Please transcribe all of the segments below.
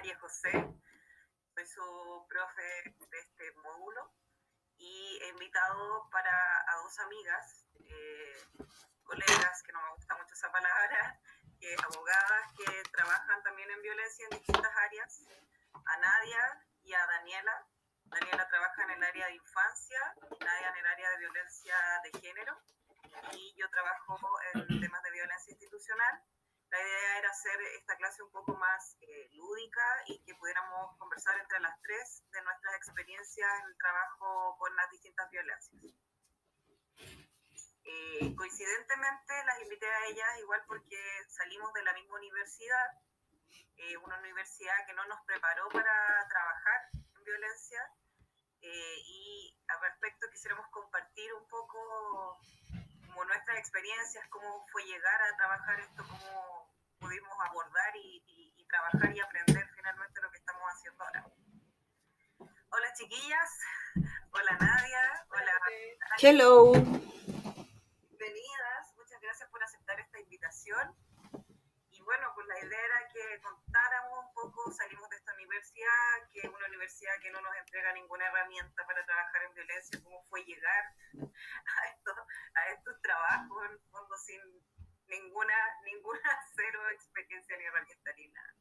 María José, soy su profe de este módulo y he invitado para a dos amigas, eh, colegas, que no me gusta mucho esa palabra, que abogadas que trabajan también en violencia en distintas áreas, a Nadia y a Daniela. Daniela trabaja en el área de infancia, Nadia en el área de violencia de género y yo trabajo en temas de violencia institucional. La idea era hacer esta clase un poco más eh, lúdica y que pudiéramos conversar entre las tres de nuestras experiencias en el trabajo con las distintas violencias. Eh, coincidentemente las invité a ellas igual porque salimos de la misma universidad, eh, una universidad que no nos preparó para trabajar en violencia y al respecto quisiéramos compartir un poco como nuestras experiencias, cómo fue llegar a trabajar esto, cómo pudimos abordar y, trabajar y aprender finalmente lo que estamos haciendo ahora. Hola chiquillas, hola Nadia, hola. Hello. Bienvenidas, muchas gracias por aceptar esta invitación. Y bueno, pues la idea era que contáramos un poco, salimos de esta universidad, que es una universidad que no nos entrega ninguna herramienta para trabajar en violencia, cómo fue llegar a estos, a estos trabajos, en fondo sin ninguna, ninguna cero experiencia ni herramienta ni nada.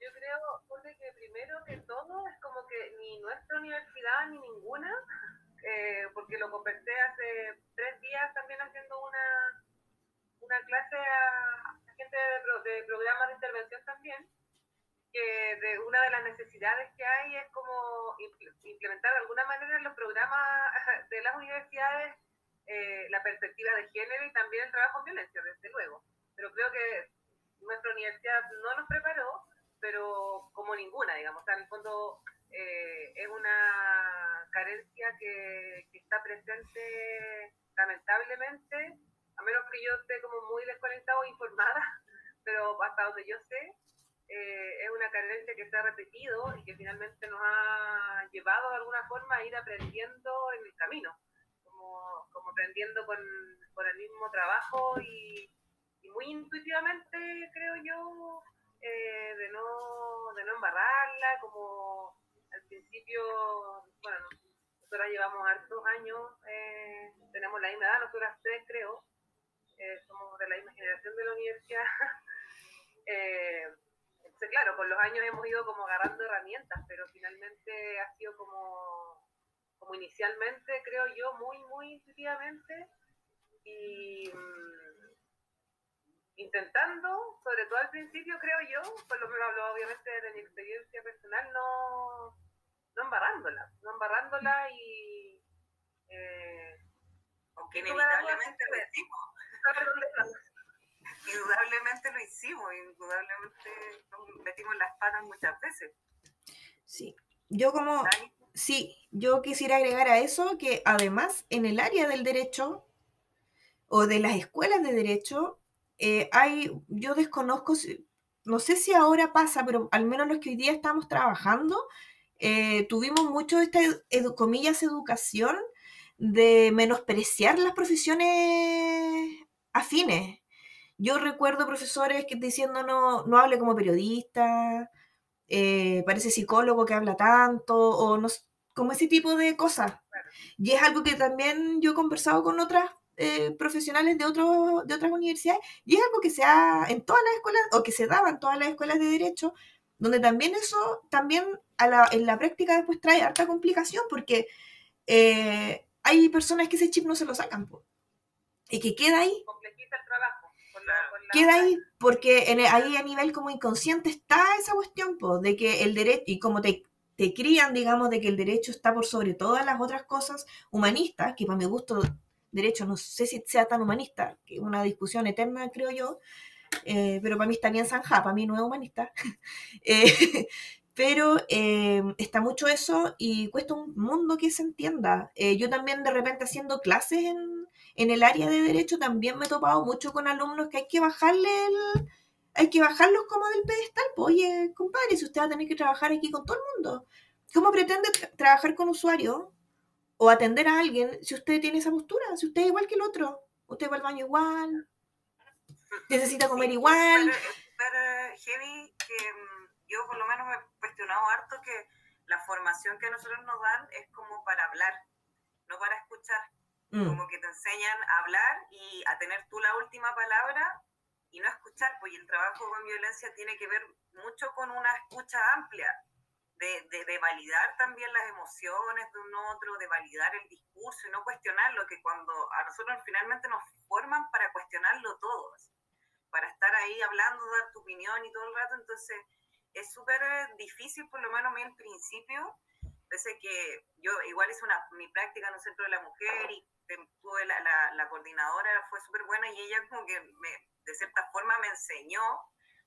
Yo creo, Jorge, que primero que todo es como que ni nuestra universidad ni ninguna, eh, porque lo conversé hace tres días también haciendo una, una clase a, gente de, de programas de intervención también, que de una de las necesidades que hay es como implementar de alguna manera los programas de las universidades eh, la perspectiva de género y también el trabajo en violencia, desde luego. Pero creo que nuestra universidad no nos preparó, pero como ninguna, digamos. O sea, en el fondo eh, es una carencia que, que, está presente lamentablemente, a menos que yo esté como muy desconectada o informada, pero hasta donde yo sé, eh, es una carencia que se ha repetido y que finalmente nos ha llevado de alguna forma a ir aprendiendo en el camino como, aprendiendo con, el mismo trabajo y, muy intuitivamente, creo yo, eh, de, no, de no embarrarla, como al principio, bueno, nosotras llevamos hartos años, eh, tenemos la misma edad, nosotras tres creo, eh, somos de la misma generación de la universidad. entonces, claro, con los años hemos ido como agarrando herramientas, pero finalmente ha sido como como inicialmente, creo yo, muy, muy intuitivamente y mm, intentando, sobre todo al principio, creo yo, por lo menos obviamente de mi experiencia personal, no, no embarrándola, no embarrándola y... Eh, Aunque inevitablemente lo hicimos. indudablemente lo hicimos, indudablemente nos metimos las patas muchas veces. Sí, yo como... Sí, yo quisiera agregar a eso que además en el área del derecho o de las escuelas de derecho, eh, hay, yo desconozco, no sé si ahora pasa, pero al menos los que hoy día estamos trabajando, eh, tuvimos mucho esta, comillas, educación de menospreciar las profesiones afines. Yo recuerdo profesores que diciendo no, no hable como periodista, eh, parece psicólogo que habla tanto, o no, como ese tipo de cosas. Y es algo que también yo he conversado con otras eh, profesionales de, otro, de otras universidades, y es algo que se ha en todas las escuelas, o que se daba en todas las escuelas de derecho, donde también eso, también a la, en la práctica después trae harta complicación, porque eh, hay personas que ese chip no se lo sacan, y que queda ahí. el trabajo queda ahí, porque en, ahí a nivel como inconsciente está esa cuestión, pues, de que el derecho, y como te, te crían, digamos, de que el derecho está por sobre todas las otras cosas humanistas, que para mi gusto, derecho no sé si sea tan humanista, que es una discusión eterna, creo yo, eh, pero para mí está bien zanja, para mí no es humanista. Eh, pero eh, está mucho eso y cuesta un mundo que se entienda. yo también de repente haciendo clases en, en el área de derecho también me he topado mucho con alumnos que hay que bajarle el, hay que bajarlos como del pedestal. Pues, oye, compadre, si usted va a tener que trabajar aquí con todo el mundo, ¿cómo pretende trabajar con usuario o atender a alguien si usted tiene esa postura? Si usted es igual que el otro, usted va al baño igual, necesita comer igual. Pero, heavy que mm, yo por lo menos me he cuestionado harto que la formación que nosotros nos dan es como para hablar, no para escuchar. Mm. Como que te enseñan a hablar y a tener tú la última palabra y no escuchar, pues el trabajo con violencia tiene que ver mucho con una escucha amplia, de, de, validar también las emociones de un otro, de validar el discurso y no cuestionarlo, que cuando a nosotros finalmente nos forman para cuestionarlo todos, para estar ahí hablando, dar tu opinión y todo el rato, entonces es súper eh, difícil, por lo menos a mí al principio, pese que yo igual hice una, mi práctica en un centro de la mujer y tuve la, la, la coordinadora, fue súper buena y ella como que me, de cierta forma me enseñó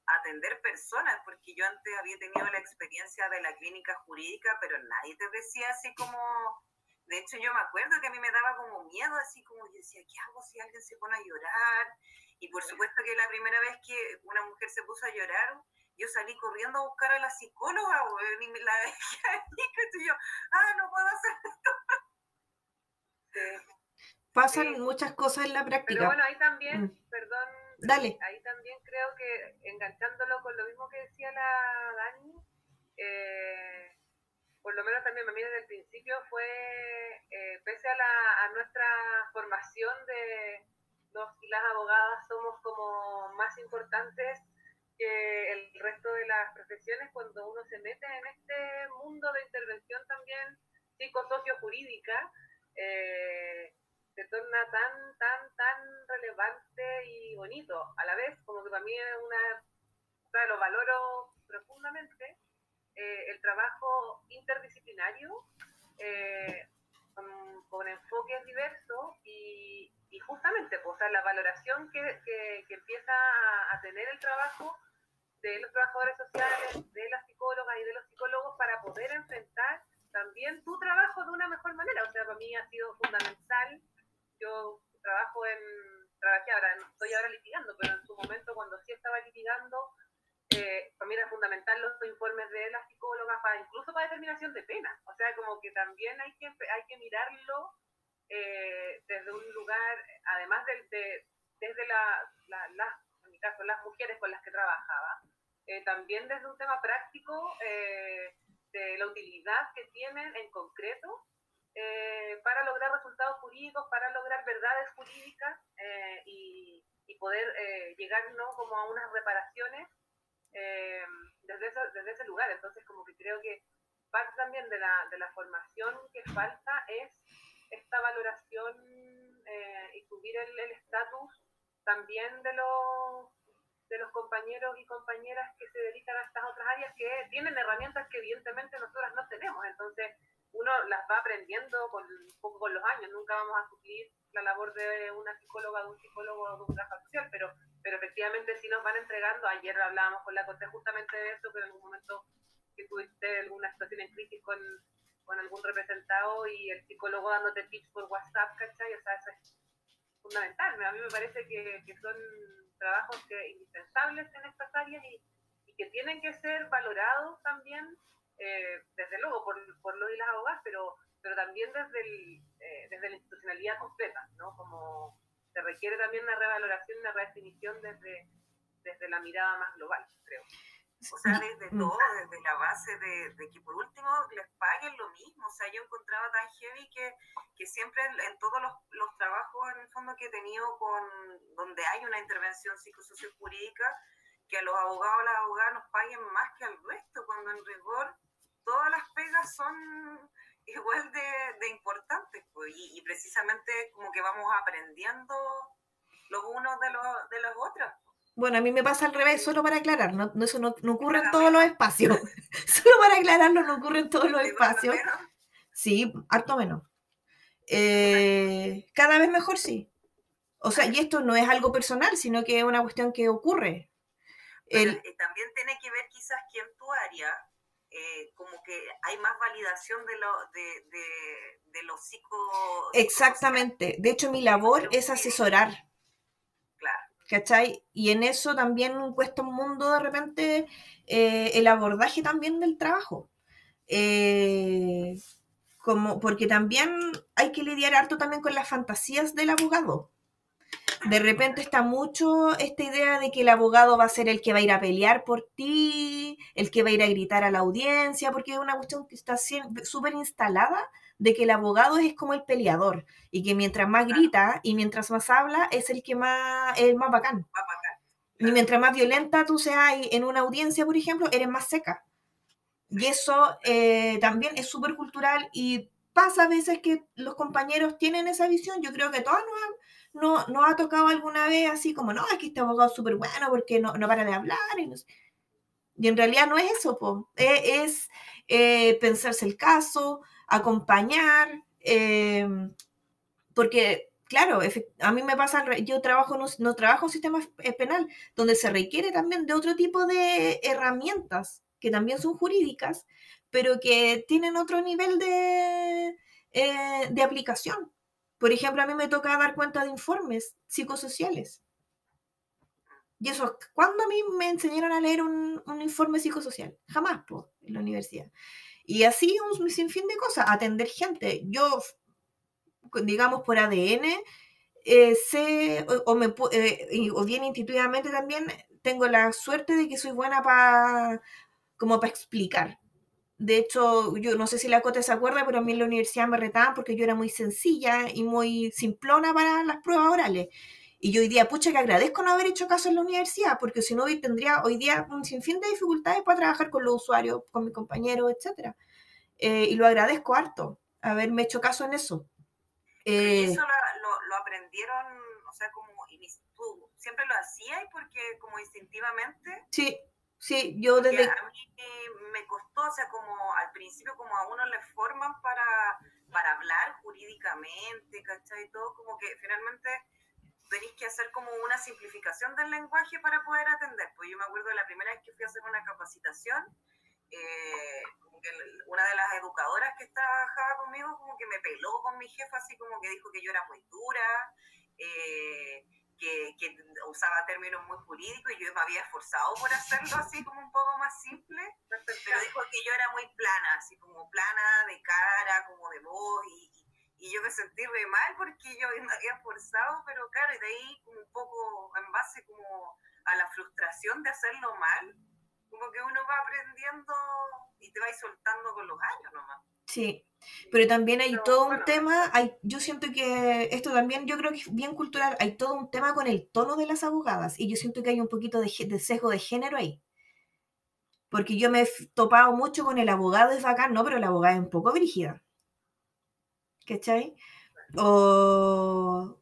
a atender personas, porque yo antes había tenido la experiencia de la clínica jurídica, pero nadie te decía así como, de hecho yo me acuerdo que a mí me daba como miedo, así como yo decía, ¿qué hago si alguien se pone a llorar? Y por supuesto que la primera vez que una mujer se puso a llorar, yo salí corriendo a buscar a la psicóloga, y me la dejé ahí, y yo, ah, no puedo hacer esto. Pasan muchas cosas en la práctica. Pero bueno, ahí también, mm. perdón, Dale. Ahí también creo que enganchándolo con lo mismo que decía la Dani, eh, por lo menos también a mí desde el principio fue, eh, pese a, la, a nuestra formación de los y las abogadas somos como más importantes que el resto de las profesiones cuando uno se mete en este mundo de intervención también psicosocio-jurídica, eh, se torna tan, tan, tan relevante y bonito. A la vez, como que para mí es una, o sea, lo valoro profundamente, eh, el trabajo interdisciplinario eh, con, enfoques diversos y, y justamente, pues, o sea, la valoración que, que, que empieza a, a tener el trabajo de los trabajadores sociales, de las psicólogas y de los psicólogos para poder enfrentar también tu trabajo de una mejor manera. O sea, para mí ha sido fundamental yo trabajo en, trabajé ahora, estoy ahora litigando, pero en su momento cuando sí estaba litigando, eh, para mí era fundamental los informes de las psicólogas, para, incluso para determinación de pena. O sea, como que también hay que, hay que mirarlo eh, desde un lugar, además de, desde la, la, en mi caso, las mujeres con las que trabajaba, eh, también desde un tema práctico eh, de la utilidad que tienen en concreto eh, para lograr resultados jurídicos, para lograr verdades jurídicas eh, y, poder eh, llegar ¿no? como a unas reparaciones desde, ese, desde ese lugar. Entonces, como que creo que parte también de la, de la formación que falta es esta valoración y subir el estatus también de los de los compañeros y compañeras que se dedican a estas otras áreas que tienen herramientas que evidentemente nosotras no tenemos. Entonces, uno las va aprendiendo con, un poco con los años, nunca vamos a suplir la labor de una psicóloga, de un psicólogo o de un trabajador social, pero, pero efectivamente sí nos van entregando, ayer hablábamos con la Corte justamente de eso, que en algún momento que tuviste alguna situación en crisis con, con algún representado y el psicólogo dándote tips por WhatsApp, ¿cachai? O sea, eso es fundamental, a mí me parece que, que son trabajos que, indispensables en estas áreas y, y que tienen que ser valorados también eh, desde luego por, por lo de las abogadas, pero, pero también desde, el, eh, desde la institucionalidad completa, ¿no? Como se requiere también una revaloración, una redefinición desde, desde la mirada más global, creo. O sea, desde mm. todo, desde la base de, de, que por último les paguen lo mismo. O sea, yo encontraba tan heavy que, que siempre en, todos los, los, trabajos en el fondo que he tenido con donde hay una intervención psicosociojurídica, que a los abogados o las abogadas nos paguen más que al resto, cuando en rigor todas las pegas son igual de, importantes, pues, y, precisamente como que vamos aprendiendo los unos de, los, de las otras. Bueno, a mí me pasa al revés, solo para aclarar, no, eso no, ocurre en todos los espacios. solo para aclararlo, no ocurre en todos los espacios. Sí, harto menos. Eh, cada vez mejor sí. O sea, y esto no es algo personal, sino que es una cuestión que ocurre. El, también tiene que ver quizás que en tu área eh, como que hay más validación de, lo, de, de, los psico... Exactamente. De hecho, mi labor es asesorar. Claro. ¿Cachai? Y en eso también cuesta un mundo de repente eh, el abordaje también del trabajo. Eh, como, porque también hay que lidiar harto también con las fantasías del abogado. De repente está mucho esta idea de que el abogado va a ser el que va a ir a pelear por ti, el que va a ir a gritar a la audiencia, porque es una cuestión que está súper instalada de que el abogado es como el peleador y que mientras más grita y mientras más habla es el que más, el más bacán. Y mientras más violenta tú seas en una audiencia, por ejemplo, eres más seca. Y eso eh, también es súper cultural y pasa a veces que los compañeros tienen esa visión. Yo creo que todos nos, no, ha tocado alguna vez así como, no, es que este abogado es súper bueno porque no, no, para de hablar. Y, en realidad no es eso, es, eh, pensarse el caso, acompañar, em, porque claro, a mí me pasa, yo trabajo, no, no trabajo en sistema penal, donde se requiere también de otro tipo de herramientas que también son jurídicas, pero que tienen otro nivel de, eh, de aplicación. Por ejemplo, a mí me toca dar cuenta de informes psicosociales. Y eso, ¿cuándo a mí me enseñaron a leer un, informe psicosocial? Jamás, pues, en la universidad. Y así un sinfín de cosas, atender gente. Yo, digamos, por ADN, eh, sé, o, me, eh, o bien intuitivamente también, tengo la suerte de que soy buena para como para explicar. De hecho, yo no sé si la Cote se acuerda, pero a mí en la universidad me retaban porque yo era muy sencilla y muy simplona para las pruebas orales. Y yo hoy día, pucha, que agradezco no haber hecho caso en la universidad, porque si no, hoy tendría hoy día un sinfín de dificultades para trabajar con los usuarios, con mis compañeros, etc. Eh, y lo agradezco harto, haberme hecho caso en eso. Eh, eso lo, lo, aprendieron, o sea, como tú siempre lo hacías porque como instintivamente. Sí, Sí, yo desde... A mí me costó, o sea, como al principio como a uno le forman para, para hablar jurídicamente, ¿cachai? Y todo, como que finalmente tenéis que hacer como una simplificación del lenguaje para poder atender. Pues yo me acuerdo de la primera vez que fui a hacer una capacitación, eh, como que una de las educadoras que trabajaba conmigo como que me peló con mi jefa, así como que dijo que yo era muy dura, eh, que, que, usaba términos muy jurídicos y yo me había esforzado por hacerlo así como un poco más simple, pero dijo que yo era muy plana, así como plana de cara, como de voz y, y yo me sentí re mal porque yo me había esforzado, pero claro, y de ahí como un poco en base como a la frustración de hacerlo mal, como que uno va aprendiendo y te va soltando con los años nomás. Sí, pero también hay todo un tema, hay, yo siento que esto también, yo creo que es bien cultural, hay todo un tema con el tono de las abogadas y yo siento que hay un poquito de, de sesgo de género ahí. Porque yo me he topado mucho con el abogado es bacán, no, pero la abogada es un poco brígida. ¿Cachai? O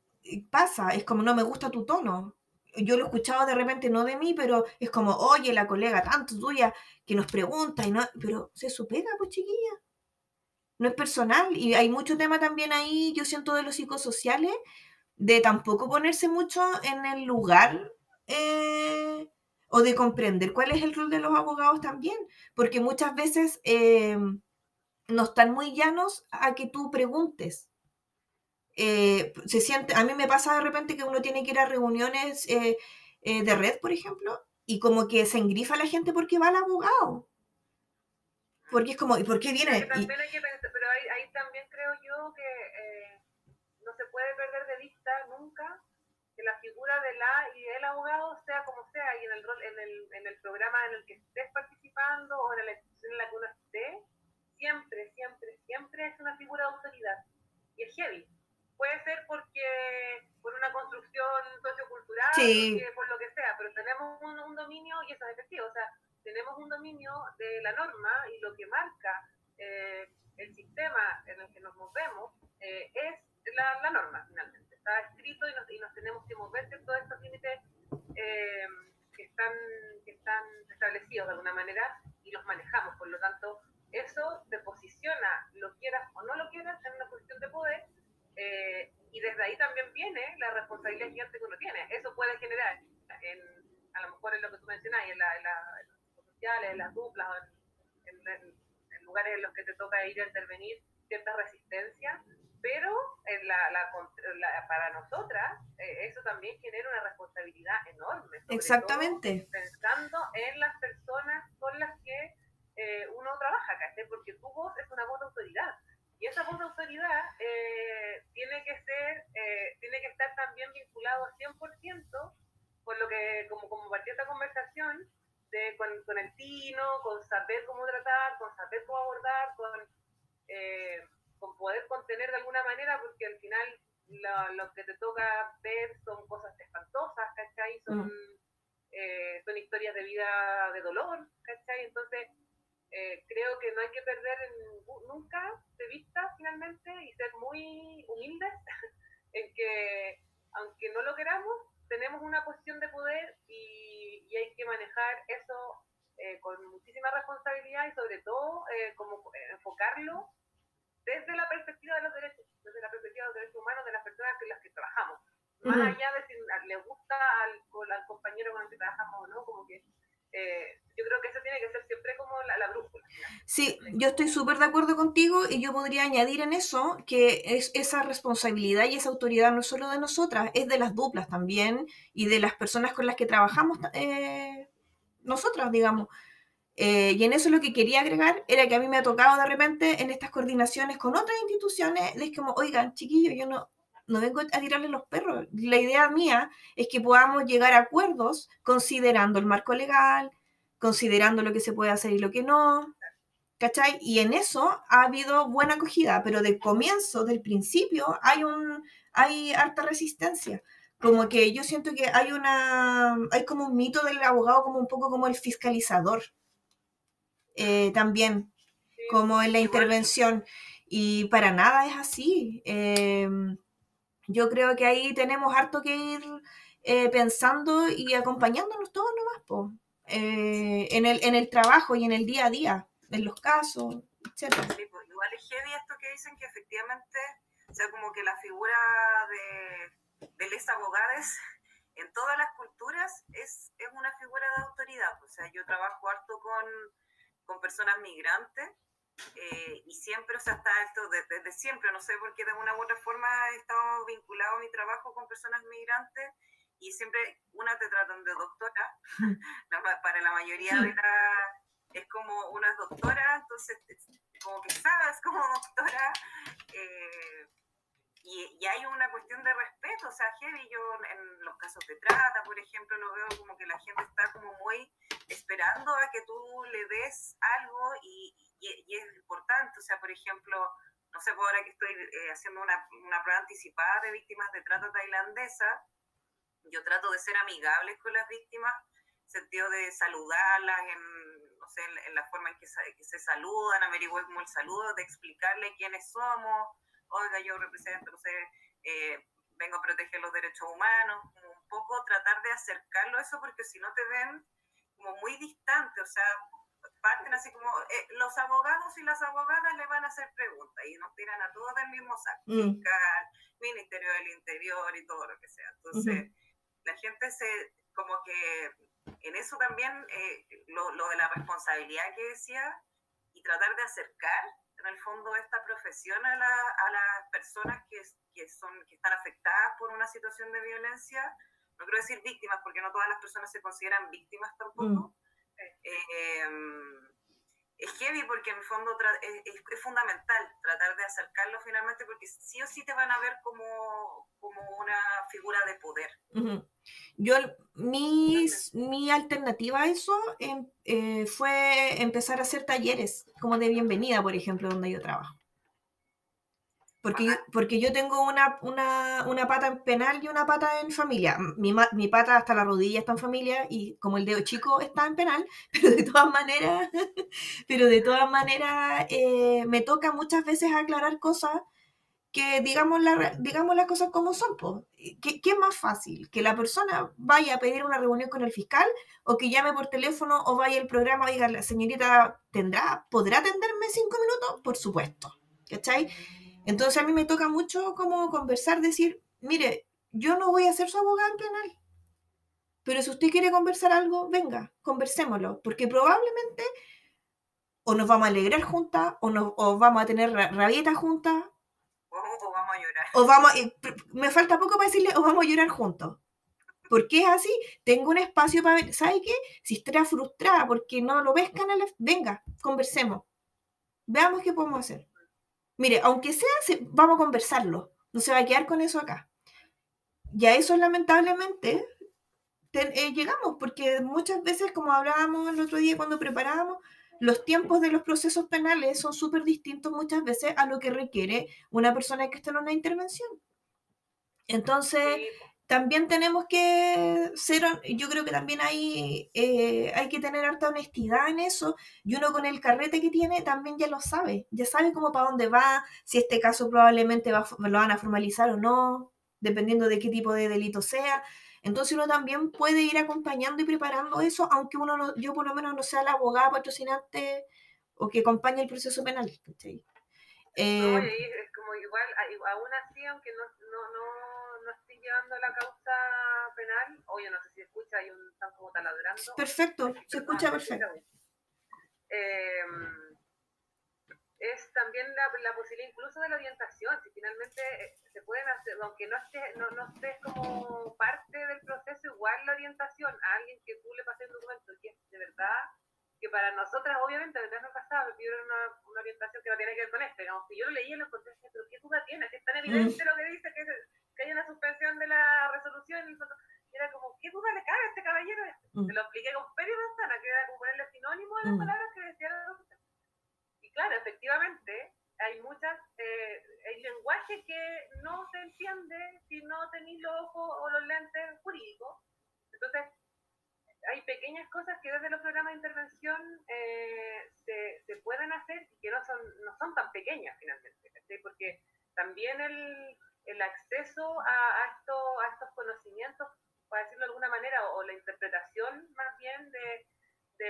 pasa, es como no me gusta tu tono. Yo lo he escuchado de repente, no de mí, pero es como, oye, la colega tanto tuya que nos pregunta y no, pero se supera, pues chiquilla no es personal. Y hay mucho tema también ahí, yo siento, de los psicosociales, de tampoco ponerse mucho en el lugar eh, o de comprender cuál es el rol de los abogados también, porque muchas veces eh, no están muy llanos a que tú preguntes. Eh, se siente, a mí me pasa de repente que uno tiene que ir a reuniones de red, por ejemplo, y como que se engrifa la gente porque va al abogado. Porque es como, ¿y por qué viene? pero ahí, también creo yo que eh, no se puede perder de vista nunca que la figura de la y del abogado sea como sea, y en el, rol, en el, en el programa en el que estés participando o en la institución en la que uno esté, siempre, siempre, siempre es una figura de autoridad. Y es heavy. Puede ser porque por una construcción sociocultural, por lo que sea, pero tenemos un, un dominio y eso es efectivo. O sea, tenemos un dominio de la norma y lo que marca eh, el sistema en el que nos movemos eh, es la, norma, finalmente. Está escrito y nos, y nos tenemos que mover de todos estos límites eh, que, están, que están establecidos de alguna manera y los manejamos. Por lo tanto, eso te posiciona, lo quieras o no lo quieras, en una posición de poder y desde ahí también viene la responsabilidad gigante que uno tiene. Eso puede generar, en, a lo mejor en lo que tú mencionas, en, la, en, la, en las duplas, en, en, en lugares en los que te toca ir a intervenir, cierta resistencia, pero en la, la, la, para nosotras eh, eso también genera una responsabilidad enorme. Exactamente. pensando en las personas con las que eh, uno trabaja, ¿cachai? Porque tu voz es una voz de autoridad. Y esa voz de autoridad eh, tiene que ser, eh, tiene que estar también vinculado al 100% por lo que, como, como partió esta conversación, con, con, el tino, con saber cómo tratar, con saber cómo abordar, con, eh, con poder contener de alguna manera, porque al final lo, que te toca ver son cosas espantosas, ¿cachai? Son, mm. eh, son historias de vida de dolor, ¿cachai? Entonces, eh, creo que no hay que perder nunca de vista finalmente y ser muy humildes en que, aunque no lo queramos, tenemos una posición de poder y, hay que manejar eso eh, con muchísima responsabilidad y sobre todo como enfocarlo desde la perspectiva de los derechos, desde la perspectiva de los derechos humanos de las personas con las que trabajamos. Más allá de si le gusta al, al, compañero con el que trabajamos o no, como que eh, yo creo que eso tiene que ser siempre como la, la brújula. Sí, yo estoy súper de acuerdo contigo y yo podría añadir en eso que es esa responsabilidad y esa autoridad no solo de nosotras, es de las duplas también y de las personas con las que trabajamos eh, nosotras, digamos. Eh, y en eso lo que quería agregar era que a mí me ha tocado de repente en estas coordinaciones con otras instituciones, es como, oigan, chiquillos, yo no, no vengo a tirarle los perros. La idea mía es que podamos llegar a acuerdos considerando el marco legal, considerando lo que se puede hacer y lo que no. ¿Cachai? Y en eso ha habido buena acogida, pero del comienzo, del principio, hay, un, hay harta resistencia como que yo siento que hay una, hay como un mito del abogado como un poco como el fiscalizador, eh, también, como en la intervención. Y para nada es así. Em, yo creo que ahí tenemos harto que ir eh, pensando y acompañándonos todos nomás, eh, en, el, en el trabajo y en el día a día, en los casos, etc. igual es heavy esto que dicen que efectivamente, o sea, como que la figura de, de les abogados en todas las culturas es, es una figura de autoridad. O sea, yo trabajo harto con con personas migrantes eh, y siempre, o sea, está esto desde, siempre, no sé por qué de una u otra forma he estado vinculado a mi trabajo con personas migrantes y siempre una te tratan de doctora, para la mayoría de la es como una doctora, entonces como que sabes como doctora. Eh, y, y, hay una cuestión de respeto, o sea, heavy, yo en los casos de trata, por ejemplo, lo veo como que la gente está como muy esperando a que tú le des algo y, y, es importante, o sea, por ejemplo, no sé, por ahora que estoy eh, haciendo una, una, prueba anticipada de víctimas de trata tailandesa, yo trato de ser amigable con las víctimas, en sentido de saludarlas en, no sé, en, la forma en que que se saludan, averiguar como el saludo, de explicarle quiénes somos, oiga, yo represento, no sé, eh, vengo a proteger los derechos humanos, un poco tratar de acercarlo a eso, porque si no te ven como muy distante, o sea, parten así como, eh, los abogados y las abogadas le van a hacer preguntas y nos tiran a todos del mismo saco, mm. Ministerio del Interior y todo lo que sea. Entonces, la gente se, como que en eso también, eh, lo, lo de la responsabilidad que decía, y tratar de acercar en el fondo esta profesión a, la, a las personas que, que, son, que están afectadas por una situación de violencia, no quiero decir víctimas porque no todas las personas se consideran víctimas tampoco, mm. eh, es heavy porque en el fondo es, es, fundamental tratar de acercarlo finalmente porque sí o sí te van a ver como, como una figura de poder. Yo, mis, mi alternativa a eso em, eh, fue empezar a hacer talleres, como de bienvenida, por ejemplo, donde yo trabajo. Porque, yo, porque yo tengo una, una, una, pata en penal y una pata en familia. Mi, mi, pata hasta la rodilla está en familia y como el dedo chico está en penal, pero de todas maneras, pero de todas maneras eh, me toca muchas veces aclarar cosas que digamos, la, digamos las cosas como son. ¿Qué, ¿Qué, es más fácil? ¿Que la persona vaya a pedir una reunión con el fiscal o que llame por teléfono o vaya al programa y diga, la señorita, ¿tendrá, ¿podrá atenderme cinco minutos? Por supuesto. ¿Cachai? Entonces a mí me toca mucho como conversar, decir, mire, yo no voy a ser su abogada en penal, pero si usted quiere conversar algo, venga, conversémoslo, porque probablemente o nos vamos a alegrar juntas, o, nos, o vamos a tener rabietas juntas, vamos a llorar. Vamos, me falta poco para decirle, o vamos a llorar juntos. ¿Por qué es así? Tengo un espacio para ver, ¿sabe qué? Si está frustrada porque no lo ves canal, venga, conversemos. Veamos qué podemos hacer. Mire, aunque sea, vamos a conversarlo. No se va a quedar con eso acá. Ya eso lamentablemente eh, llegamos, porque muchas veces, como hablábamos el otro día cuando preparábamos, los tiempos de los procesos penales son súper distintos muchas veces a lo que requiere una persona que está en una intervención. Entonces, también tenemos que ser, yo creo que también hay, eh, hay que tener harta honestidad en eso, y uno con el carrete que tiene también ya lo sabe, ya sabe cómo para dónde va, si este caso probablemente va, lo van a formalizar o no, dependiendo de qué tipo de delito sea. Entonces uno también puede ir acompañando y preparando eso, aunque uno no, yo por lo menos no sea la abogada patrocinante o que acompañe el proceso penal. Eh, es como igual, aún así, aunque no, llevando la causa penal, oye, no sé si escucha, hay un, están como taladrando. Perfecto, se escucha perfecto. Eh, es también la, la, posibilidad incluso de la orientación, si finalmente eh, se pueden hacer, aunque no estés, no, no estés como parte del proceso, igual la orientación a alguien que tú le pases el documento, que es de verdad, que para nosotras obviamente desde el pasado me pidieron una, una, orientación que no tiene que ver con esto, digamos, que yo lo leí en los contextos, pero ¿qué duda tiene? Que es tan evidente mm. lo que dice que que hay una suspensión de la resolución y era como, ¿qué duda le cabe a este caballero? Mm. Se lo expliqué con Peri Manzana, que era como ponerle sinónimo a las mm. palabras que decía la claro, efectivamente, hay muchas, eh, hay lenguaje que no se entiende si no tenéis los ojos o los lentes jurídicos. Entonces, hay pequeñas cosas que desde los programas de intervención eh, se, se, pueden hacer y que no son, no son tan pequeñas finalmente, porque también el, el acceso a, esto, a estos conocimientos, para decirlo de alguna manera, o, la interpretación más bien de,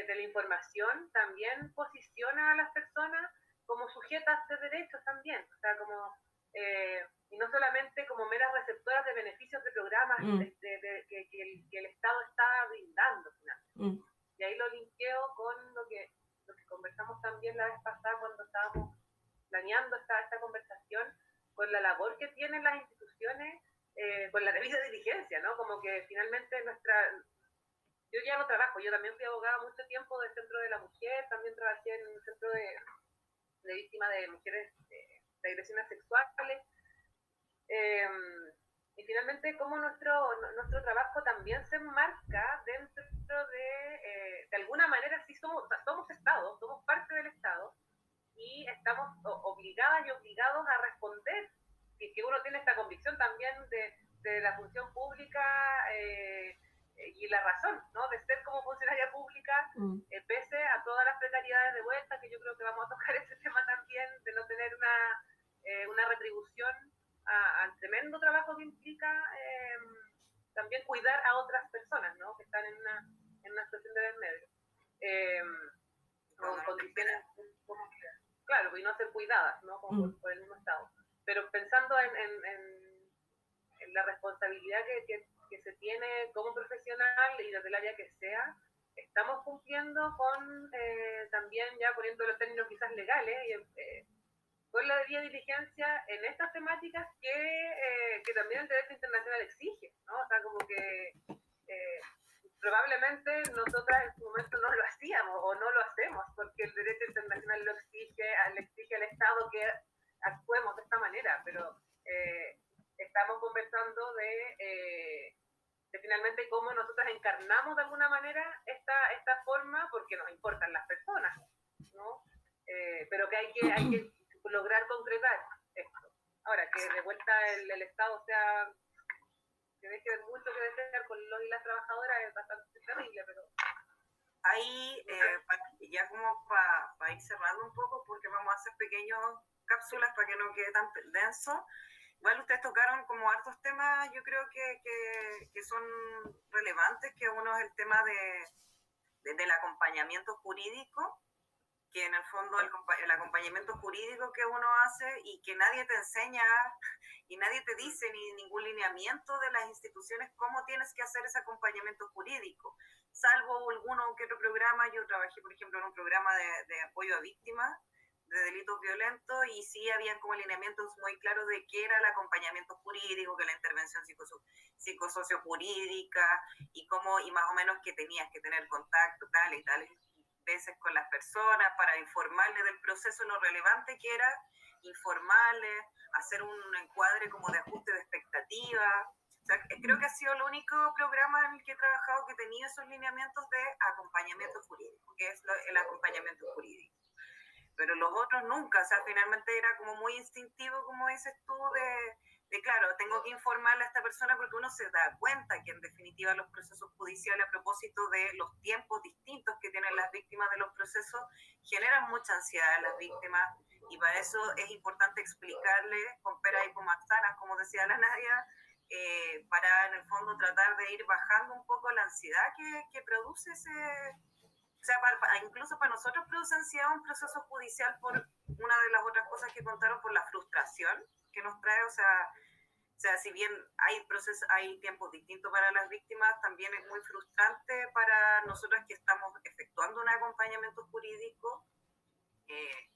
de, la información, también posiciona a las personas como sujetas de derechos también, o sea, como, eh, y no solamente como meras receptoras de beneficios de programas mm. de, que, que, el, Estado está brindando. Mm. Y ahí lo linkeo con lo que, lo que conversamos también la vez pasada cuando estábamos planeando esta, esta conversación, con la labor que tienen las instituciones, eh, con la debida diligencia, ¿no? Como que finalmente nuestra... Yo ya no trabajo, yo también fui abogada mucho tiempo del Centro de la Mujer, también trabajé en el Centro de, de Víctimas de Mujeres eh, de Agresiones Sexuales. Em, y finalmente, cómo nuestro, nuestro trabajo también se enmarca dentro de, eh, de alguna manera, sí somos, somos Estado, somos parte del Estado, y estamos obligadas y obligados a responder. Y que uno tiene esta convicción también de, de la función pública eh, y la razón, ¿no? De ser como funcionaria pública, mm. eh, pese a todas las precariedades de vuelta, que yo creo que vamos a tocar ese tema también, de no tener una, eh, una retribución al tremendo trabajo que implica también cuidar a otras personas, ¿no? Que están en una, en una situación de medio. con condiciones como claro, y no ser cuidadas, ¿no? Como mm. por, el mismo Estado. Pero pensando en, en, en, la responsabilidad que, que, se tiene como profesional y desde el área que sea, estamos cumpliendo con eh, también, ya poniendo los términos quizás legales, y, eh, con la debida diligencia en estas temáticas que, eh, que también el derecho internacional exige, ¿no? O sea, como que probablemente nosotras en su momento no lo hacíamos o no lo hacemos porque el derecho internacional lo exige, le exige al Estado que actuemos de esta manera, pero eh, estamos conversando de, eh, de, finalmente cómo nosotras encarnamos de alguna manera esta, esta forma porque nos importan las personas, ¿no? Eh, pero que hay que, hay que lograr concretar esto. Ahora, que de vuelta el, el Estado sea que deje mucho que desear con los y las trabajadoras es bastante terrible, pero... Ahí, eh, ya como para ir cerrando un poco, porque vamos a hacer pequeñas cápsulas para que no quede tan denso. Igual ustedes tocaron como hartos temas, yo creo que, que, que son relevantes, que uno es el tema de, de, del acompañamiento jurídico, que en el fondo el, el, acompañamiento jurídico que uno hace y que nadie te enseña y nadie te dice ni ningún lineamiento de las instituciones cómo tienes que hacer ese acompañamiento jurídico, salvo alguno que otro programa. Yo trabajé, por ejemplo, en un programa de, de apoyo a víctimas de delitos violentos y sí habían como lineamientos muy claros de qué era el acompañamiento jurídico, que la intervención psicosociojurídica y cómo, y más o menos que tenías que tener contacto, tal y tal veces con las personas para informarles del proceso, lo relevante que era informarles, hacer un encuadre como de ajuste de expectativa, creo que ha sido el único programa en el que he trabajado que tenía esos lineamientos de acompañamiento jurídico, que es el acompañamiento jurídico. Pero los otros nunca, o sea, finalmente era como muy instintivo, como dices tú, de, de claro, tengo que informarle a esta persona porque uno se da cuenta que en definitiva los procesos judiciales a propósito de los tiempos distintos que tienen las víctimas de los procesos generan mucha ansiedad en las víctimas y para eso es importante explicarle con peras y con manzanas, como decía la Nadia, eh, para en el fondo tratar de ir bajando un poco la ansiedad que, que produce ese... O sea, incluso para nosotros ansiedad un proceso judicial por una de las otras cosas que contaron por la frustración que nos trae, o sea, o sea, si bien hay procesos, hay tiempos distintos para las víctimas, también es muy frustrante para nosotros que estamos efectuando un acompañamiento jurídico, eh,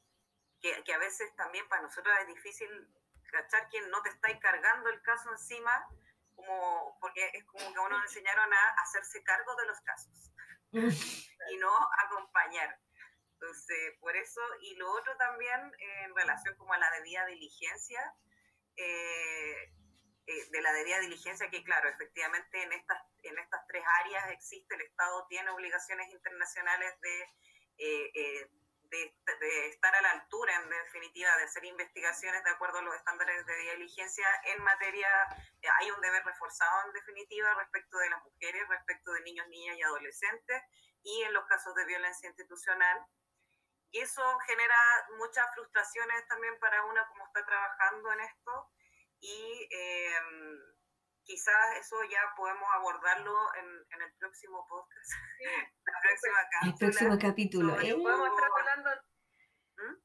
que, que, a veces también para nosotros es difícil cachar que no te estáis cargando el caso encima, como, porque es como que a uno le enseñaron a hacerse cargo de los casos y no acompañar. Entonces, por eso, y lo otro también en relación como a la debida diligencia, eh, eh, de la debida diligencia, que claro, efectivamente en estas, en estas tres áreas existe, el Estado tiene obligaciones internacionales de, eh, de, estar a la altura, en definitiva, de hacer investigaciones de acuerdo a los estándares de diligencia en materia, hay un deber reforzado en definitiva respecto de las mujeres, respecto de niños, niñas y adolescentes, y en los casos de violencia institucional. Y eso genera muchas frustraciones también para una como está trabajando en esto quizás eso ya podemos abordarlo en, el próximo podcast, la próxima el próximo capítulo. ¿eh? Podemos estar hablando ¿Mm?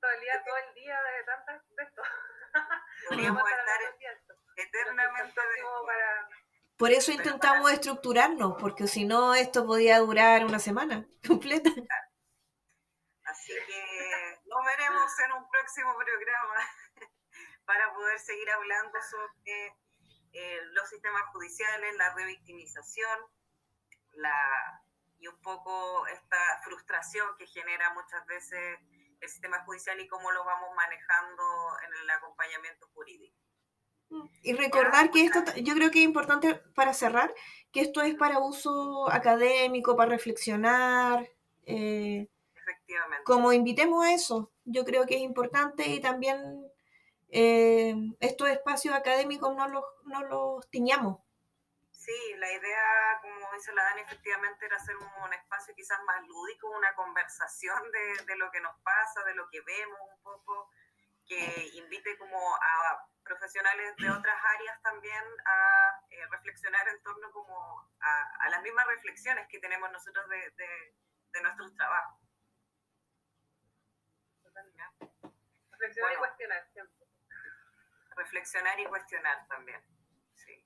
todo el día, todo el día de tantas de esto. Podríamos estar eternamente para... Por eso intentamos estructurarnos, porque si no esto podía durar una semana completa. Así que nos veremos en un próximo programa para poder seguir hablando sobre eh, los sistemas judiciales, la revictimización, la, y un poco esta frustración que genera muchas veces el sistema judicial y cómo lo vamos manejando en el acompañamiento jurídico. Y recordar que esto, yo creo que es importante para cerrar, que esto es para uso académico, para reflexionar. Eh, Efectivamente. Como invitemos a eso, yo creo que es importante y también eh, estos espacios académicos no los, no los tiñamos. Sí, la idea, como dice la Dani, efectivamente era hacer un, espacio quizás más lúdico, una conversación de, de, lo que nos pasa, de lo que vemos un poco, que invite como a profesionales de otras áreas también a eh, reflexionar en torno como a, a, las mismas reflexiones que tenemos nosotros de, de, de nuestros trabajos. Reflexionar y cuestionar siempre reflexionar y cuestionar también. Sí.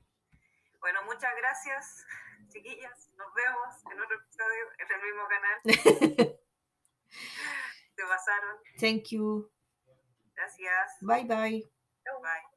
Bueno, muchas gracias, chiquillas. Nos vemos en otro episodio en el mismo canal. Se pasaron. Thank you. Gracias. Bye bye. Bye.